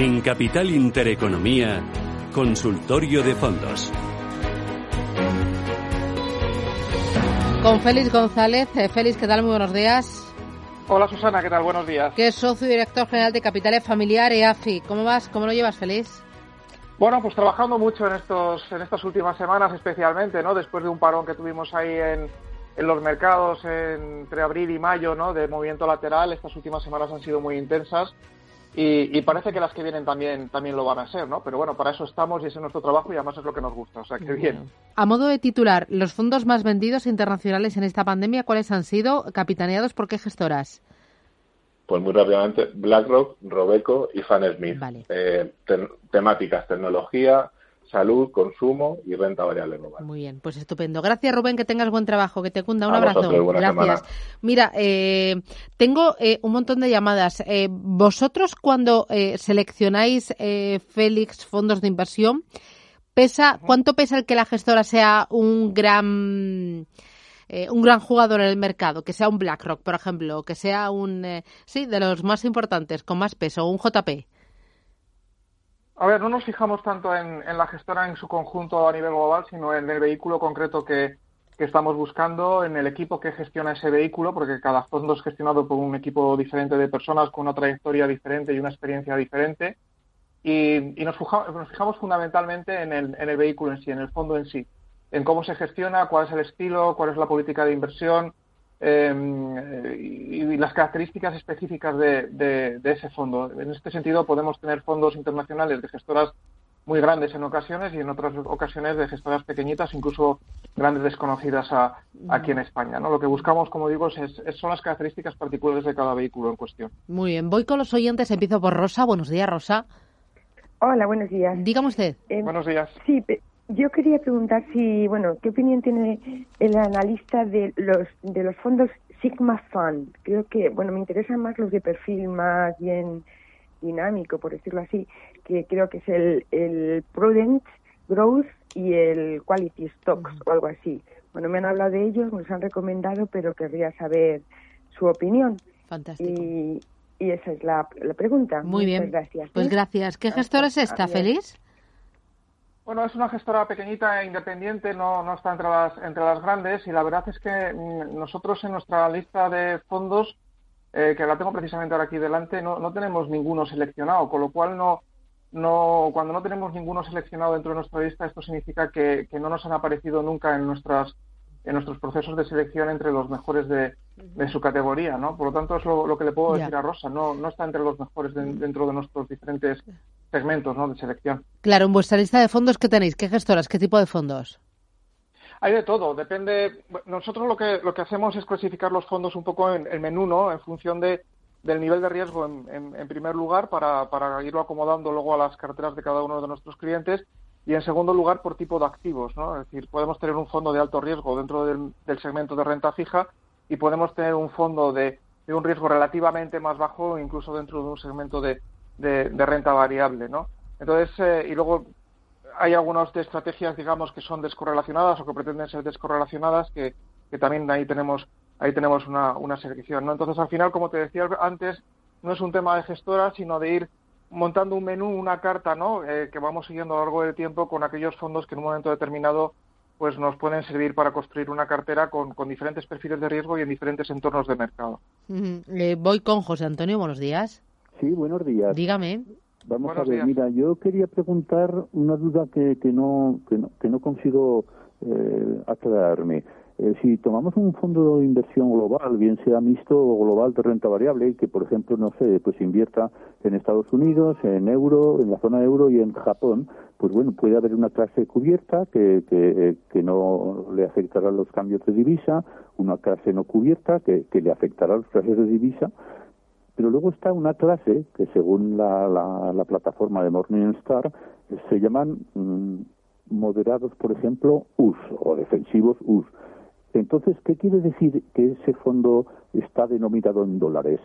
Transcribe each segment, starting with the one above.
En Capital Intereconomía, Consultorio de Fondos. Con Félix González. Eh, Félix, ¿qué tal? Muy buenos días. Hola Susana, ¿qué tal? Buenos días. Que es socio y director general de Capitales Familiar EAFI. ¿Cómo vas? ¿Cómo lo llevas, Félix? Bueno, pues trabajando mucho en estos en estas últimas semanas especialmente, ¿no? Después de un parón que tuvimos ahí en, en los mercados entre abril y mayo, ¿no? De movimiento lateral, estas últimas semanas han sido muy intensas y, parece que las que vienen también, también lo van a ser, ¿no? Pero bueno, para eso estamos y ese es nuestro trabajo y además es lo que nos gusta, o sea que bien. A modo de titular, los fondos más vendidos internacionales en esta pandemia, ¿cuáles han sido? Capitaneados por qué gestoras? Pues muy rápidamente, BlackRock, Robeco y Fan Smith. Eh, temáticas, tecnología, salud, consumo y renta variable global. Muy bien, pues estupendo. Gracias, Rubén, que tengas buen trabajo, que te cunda. Un abrazo. Gracias. Mira, eh, tengo eh, un montón de llamadas. Eh, vosotros, cuando seleccionáis, Félix, fondos de inversión, pesa ¿cuánto pesa el que la gestora sea un gran... un gran jugador en el mercado, que sea un BlackRock, por ejemplo, que sea un, sí, de los más importantes, con más peso, un JP. A ver, no nos fijamos tanto en, la gestora en su conjunto a nivel global, sino en el vehículo concreto que, estamos buscando, en el equipo que gestiona ese vehículo, porque cada fondo es gestionado por un equipo diferente de personas con una trayectoria diferente y una experiencia diferente. Y, nos, fijamos, fundamentalmente en el, en el vehículo en sí, en el fondo en sí, en cómo se gestiona, cuál es el estilo, cuál es la política de inversión, eh, y, las características específicas de, ese fondo. En este sentido, podemos tener fondos internacionales de gestoras muy grandes en ocasiones y en otras ocasiones de gestoras pequeñitas, incluso grandes desconocidas aquí en España. ¿no? Lo que buscamos, como digo, es, son las características particulares de cada vehículo en cuestión. Muy bien, voy con los oyentes. Empiezo por Rosa. Buenos días, Rosa. Hola, buenos días. Dígame usted. Eh, buenos días. Sí, yo quería preguntar si, bueno, ¿qué opinión tiene el analista de los de los fondos Sigma Fund? Creo que, bueno, me interesan más los de perfil más bien dinámico, por decirlo así, que creo que es el, el Prudent Growth y el Quality Stocks o algo así. Bueno, me han hablado de ellos, me los han recomendado, pero querría saber su opinión. Fantástico. Y, y esa es la, la pregunta. Muy bien. Gracias. Pues ¿eh? gracias. ¿Qué gestora es esta, Feliz? Bueno, es una gestora pequeñita e independiente, no, no está entre las, entre las grandes y la verdad es que mm, nosotros en nuestra lista de fondos, eh, que la tengo precisamente ahora aquí delante, no, no tenemos ninguno seleccionado, con lo cual no, no, cuando no tenemos ninguno seleccionado dentro de nuestra lista, esto significa que, que no nos han aparecido nunca en nuestras en nuestros procesos de selección entre los mejores de, de su categoría, ¿no? Por lo tanto, es lo, que le puedo decir a Rosa, no, no está entre los mejores dentro de nuestros diferentes segmentos ¿no? de selección. Claro, en vuestra lista de fondos, ¿qué tenéis? ¿Qué gestoras? ¿Qué tipo de fondos? Hay de todo, depende. Nosotros lo que lo que hacemos es clasificar los fondos un poco en el menú, ¿no? En función de del nivel de riesgo en, en, primer lugar para, para irlo acomodando luego a las carteras de cada uno de nuestros clientes y en segundo lugar por tipo de activos, ¿no? Es decir, podemos tener un fondo de alto riesgo dentro del, del segmento de renta fija y podemos tener un fondo de, de, un riesgo relativamente más bajo incluso dentro de un segmento de, de, renta variable, ¿no? Entonces, eh, y luego hay algunas estrategias, digamos, que son descorrelacionadas o que pretenden ser descorrelacionadas, que, que también ahí tenemos ahí tenemos una, una selección, ¿no? Entonces, al final, como te decía antes, no es un tema de gestora, sino de ir montando un menú, una carta, ¿no? Eh, que vamos siguiendo a lo largo del tiempo con aquellos fondos que en un momento determinado pues nos pueden servir para construir una cartera con, con diferentes perfiles de riesgo y en diferentes entornos de mercado. Eh, voy con José Antonio, buenos días. Sí, buenos días. Dígame. Vamos a ver, mira, yo quería preguntar una duda que, que, no, que, no, que no consigo eh, aclararme. eh, si tomamos un fondo de inversión global, bien sea mixto o global de renta variable, que por ejemplo, no sé, pues invierta en Estados Unidos, en euro, en la zona euro y en Japón, pues bueno, puede haber una clase cubierta que, que, que no le afectará los cambios de divisa, una clase no cubierta que, que le afectará los clases de divisa, pero luego está una clase que según la, la, plataforma de Morningstar se llaman mm, moderados, por ejemplo, US o defensivos US entonces, ¿qué quiere decir que ese fondo está denominado en dólares?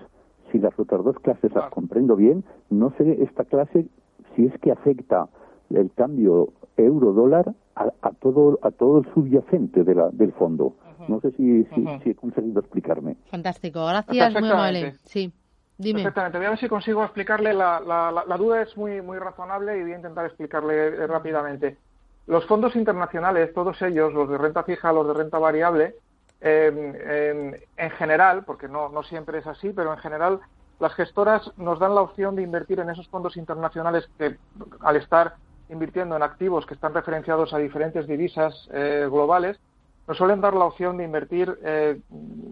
Si las otras dos clases las comprendo bien, no sé esta clase si es que afecta el cambio euro-dólar a, todo a todo el subyacente de la, del fondo. No sé si, si, he conseguido explicarme. Fantástico, gracias, muy amable. Sí. Dime. Perfectamente, voy a ver si consigo explicarle. La, la, la, duda es muy, muy razonable y voy a intentar explicarle eh, rápidamente. Los fondos internacionales, todos ellos, los de renta fija, los de renta variable, em, en general, porque no, no siempre es así, pero en general las gestoras nos dan la opción de invertir en esos fondos internacionales que, al estar invirtiendo en activos que están referenciados a diferentes divisas eh, globales, nos suelen dar la opción de invertir eh,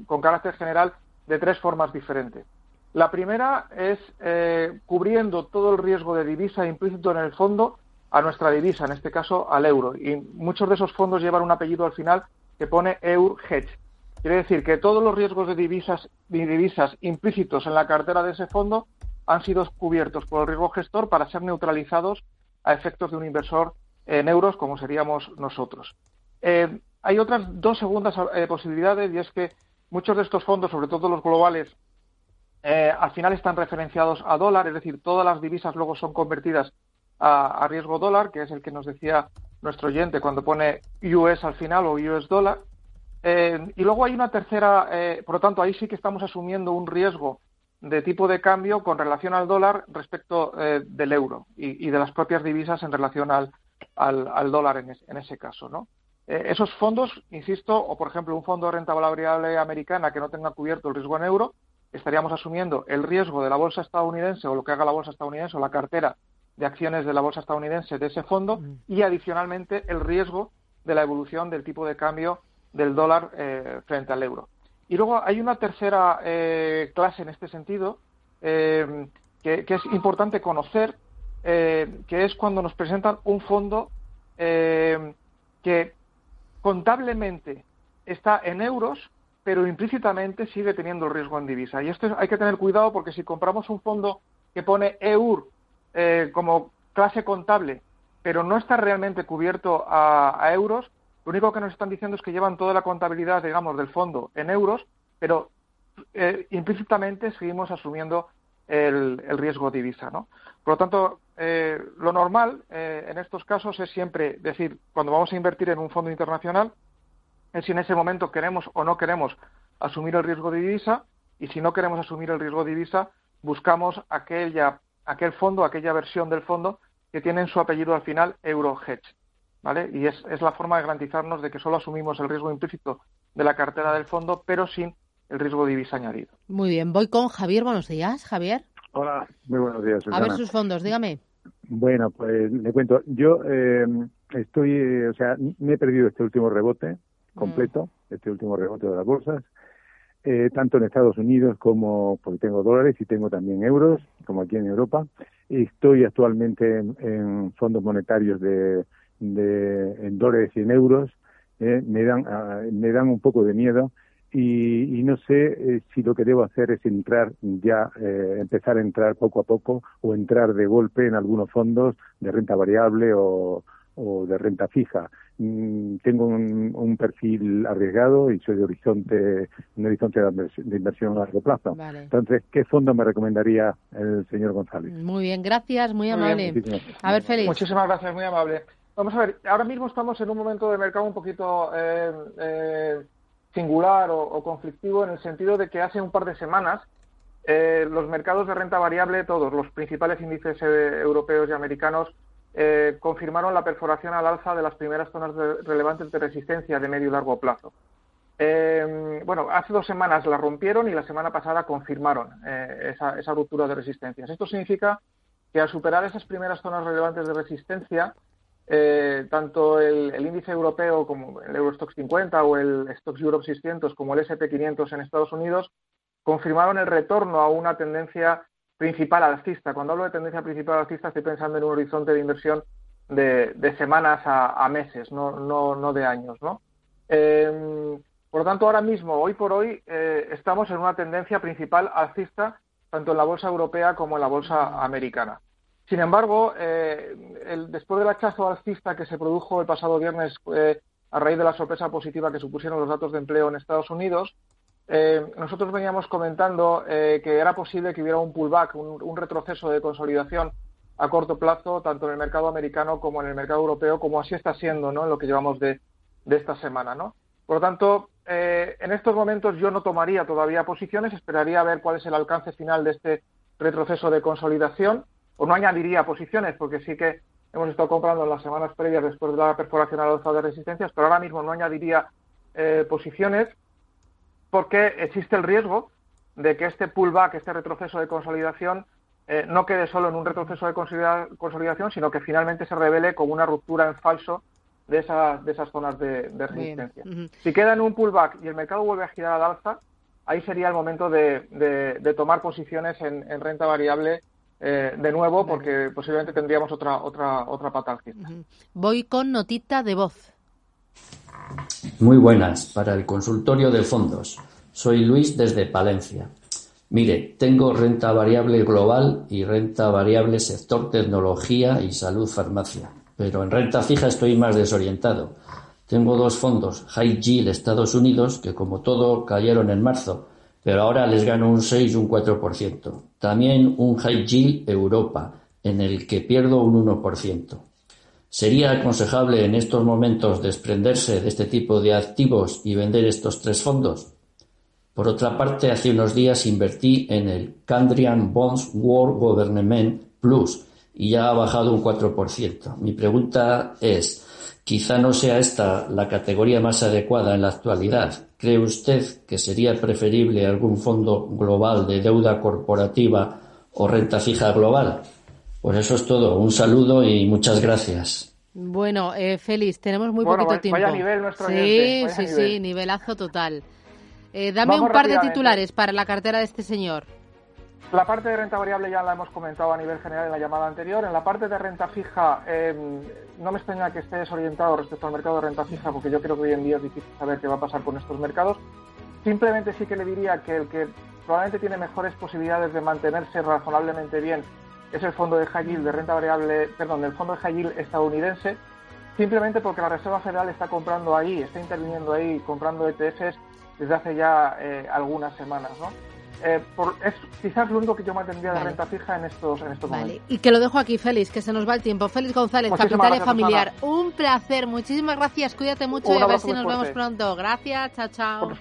con carácter general de tres formas diferentes. La primera es eh, cubriendo todo el riesgo de divisa implícito en el fondo a nuestra divisa, en este caso al euro. Y muchos de esos fondos llevan un apellido al final que pone EUR Hedge. Quiere decir que todos los riesgos de divisas, implícitos en la cartera de ese fondo han sido cubiertos por el riesgo gestor para ser neutralizados a efectos de un inversor en euros como seríamos nosotros. Eh, hay otras dos segundas eh, posibilidades y es que muchos de estos fondos, sobre todo los globales, eh, al final están referenciados a dólar, es decir, todas las divisas luego son convertidas a, riesgo dólar, que es el que nos decía nuestro oyente cuando pone US al final o US dólar. Eh, y luego hay una tercera, eh, por lo tanto, ahí sí que estamos asumiendo un riesgo de tipo de cambio con relación al dólar respecto eh, del euro y, de las propias divisas en relación al, al, dólar en, ese caso, ¿no? esos fondos, insisto, o por ejemplo un fondo de renta variable americana que no tenga cubierto el riesgo en euro, estaríamos asumiendo el riesgo de la bolsa estadounidense o lo que haga la bolsa estadounidense o la cartera de acciones de la bolsa estadounidense de ese fondo mm. y adicionalmente el riesgo de la evolución del tipo de cambio del dólar eh, frente al euro. Y luego hay una tercera eh, clase en este sentido eh, que, es importante conocer, que es cuando nos presentan un fondo que contablemente está en euros, pero implícitamente sigue teniendo el riesgo en divisa. Y esto hay que tener cuidado porque si compramos un fondo que pone EUR eh, como clase contable, pero no está realmente cubierto a, euros, lo único que nos están diciendo es que llevan toda la contabilidad, digamos, del fondo en euros, pero eh, implícitamente seguimos asumiendo el, riesgo divisa, ¿no? Por lo tanto, eh, lo normal en estos casos es siempre decir, cuando vamos a invertir en un fondo internacional, es si en ese momento queremos o no queremos asumir el riesgo de divisa, y si no queremos asumir el riesgo de divisa, buscamos aquella aquel fondo, aquella versión del fondo que tiene en su apellido al final Eurohedge. ¿Vale? Y es, es la forma de garantizarnos de que solo asumimos el riesgo implícito de la cartera del fondo, pero sin el riesgo de divisa añadido. Muy bien, voy con Javier. Buenos días, Javier. Hola, muy buenos días. A ver sus fondos, dígame. Bueno, pues le cuento. Yo eh, estoy, eh, o sea, me he perdido este último rebote completo, este último rebote de las bolsas. Eh, tanto en Estados Unidos como, porque tengo dólares y tengo también euros, como aquí en Europa. Estoy actualmente en, fondos monetarios de, en dólares y en euros. Eh, me, dan, ah, me dan un poco de miedo y, no sé eh, si lo que debo hacer es entrar ya, empezar a entrar poco a poco o entrar de golpe en algunos fondos de renta variable o, o de renta fija. Mm, tengo un, perfil arriesgado y soy de horizonte, un horizonte de inversión a largo plazo. Entonces, ¿qué fondo me recomendaría el señor González? Muy bien, gracias, muy, amable. a ver, Félix. Muchísimas gracias, muy amable. Vamos a ver, ahora mismo estamos en un momento de mercado un poquito eh, eh, singular o, conflictivo en el sentido de que hace un par de semanas eh, los mercados de renta variable, todos los principales índices europeos y americanos, eh, confirmaron la perforación al alza de las primeras zonas relevantes de resistencia de medio y largo plazo. Eh, bueno, hace dos semanas la rompieron y la semana pasada confirmaron eh, esa, ruptura de resistencias. Esto significa que al superar esas primeras zonas relevantes de resistencia, tanto el, índice europeo como el Eurostox 50 o el Stocks Europe 600 como el S&P 500 en Estados Unidos confirmaron el retorno a una tendencia principal alcista. Cuando hablo de tendencia principal alcista estoy pensando en un horizonte de inversión de, semanas a, meses, no, de años. ¿no? Em, por lo tanto, ahora mismo, hoy por hoy, eh, estamos en una tendencia principal alcista tanto en la bolsa europea como en la bolsa americana. Sin embargo, eh, después del hachazo alcista que se produjo el pasado viernes eh, a raíz de la sorpresa positiva que supusieron los datos de empleo en Estados Unidos, nosotros veníamos comentando que era posible que hubiera un pullback, un retroceso de consolidación a corto plazo, tanto en el mercado americano como en el mercado europeo, como así está siendo ¿no? en lo que llevamos de, esta semana. ¿no? Por lo tanto, eh, en estos momentos yo no tomaría todavía posiciones, esperaría a ver cuál es el alcance final de este retroceso de consolidación, o no añadiría posiciones, porque sí que hemos estado comprando en las semanas previas después de la perforación a la alza de resistencias, pero ahora mismo no añadiría eh, posiciones porque existe el riesgo de que este pullback, este retroceso de consolidación, eh, no quede solo en un retroceso de consolidación, sino que finalmente se revele como una ruptura en falso de, de esas zonas de, resistencia. Si queda en un pullback y el mercado vuelve a girar al alza, ahí sería el momento de, tomar posiciones en, renta variable eh, de nuevo, porque posiblemente tendríamos otra otra otra pata Voy con notita de voz. Muy buenas para el consultorio de fondos. Soy Luis desde Palencia. Mire, tengo renta variable global y renta variable sector tecnología y salud farmacia, pero en renta fija estoy más desorientado. Tengo dos fondos, High Yield Estados Unidos, que como todo cayeron en marzo, pero ahora les gano un 6 y un 4%. También un High Yield Europa, en el que pierdo un 1%. ¿Sería aconsejable en estos momentos desprenderse de este tipo de activos y vender estos tres fondos? Por otra parte, hace unos días invertí en el Candrian Bonds World Government Plus y ya ha bajado un 4%. Mi pregunta es, quizá no sea esta la categoría más adecuada en la actualidad. ¿Cree usted que sería preferible algún fondo global de deuda corporativa o renta fija global? Pues eso es todo. Un saludo y muchas gracias. Bueno, eh, Félix, tenemos muy poquito tiempo. sí, sí, sí, nivelazo total. Eh, dame un par de titulares para la cartera de este señor. La parte de renta variable ya la hemos comentado a nivel general en la llamada anterior. En la parte de renta fija, em, no me extraña que esté desorientado respecto al mercado de renta fija, porque yo creo que hoy en día es difícil saber qué va a pasar con estos mercados. Simplemente sí que le diría que el que probablemente tiene mejores posibilidades de mantenerse razonablemente bien es el fondo de high yield de renta variable, perdón, el fondo de high yield estadounidense, simplemente porque la Reserva Federal está comprando ahí, está interviniendo ahí, comprando ETFs desde hace ya eh, algunas semanas, ¿no? Eh, es quizás lo único que yo mantendría de renta fija en estos, en estos vale. Y que lo dejo aquí, Félix, que se nos va el tiempo. Félix González, Capital Familiar. Un placer, muchísimas gracias, cuídate mucho y a ver si nos vemos pronto. Gracias, chao, chao.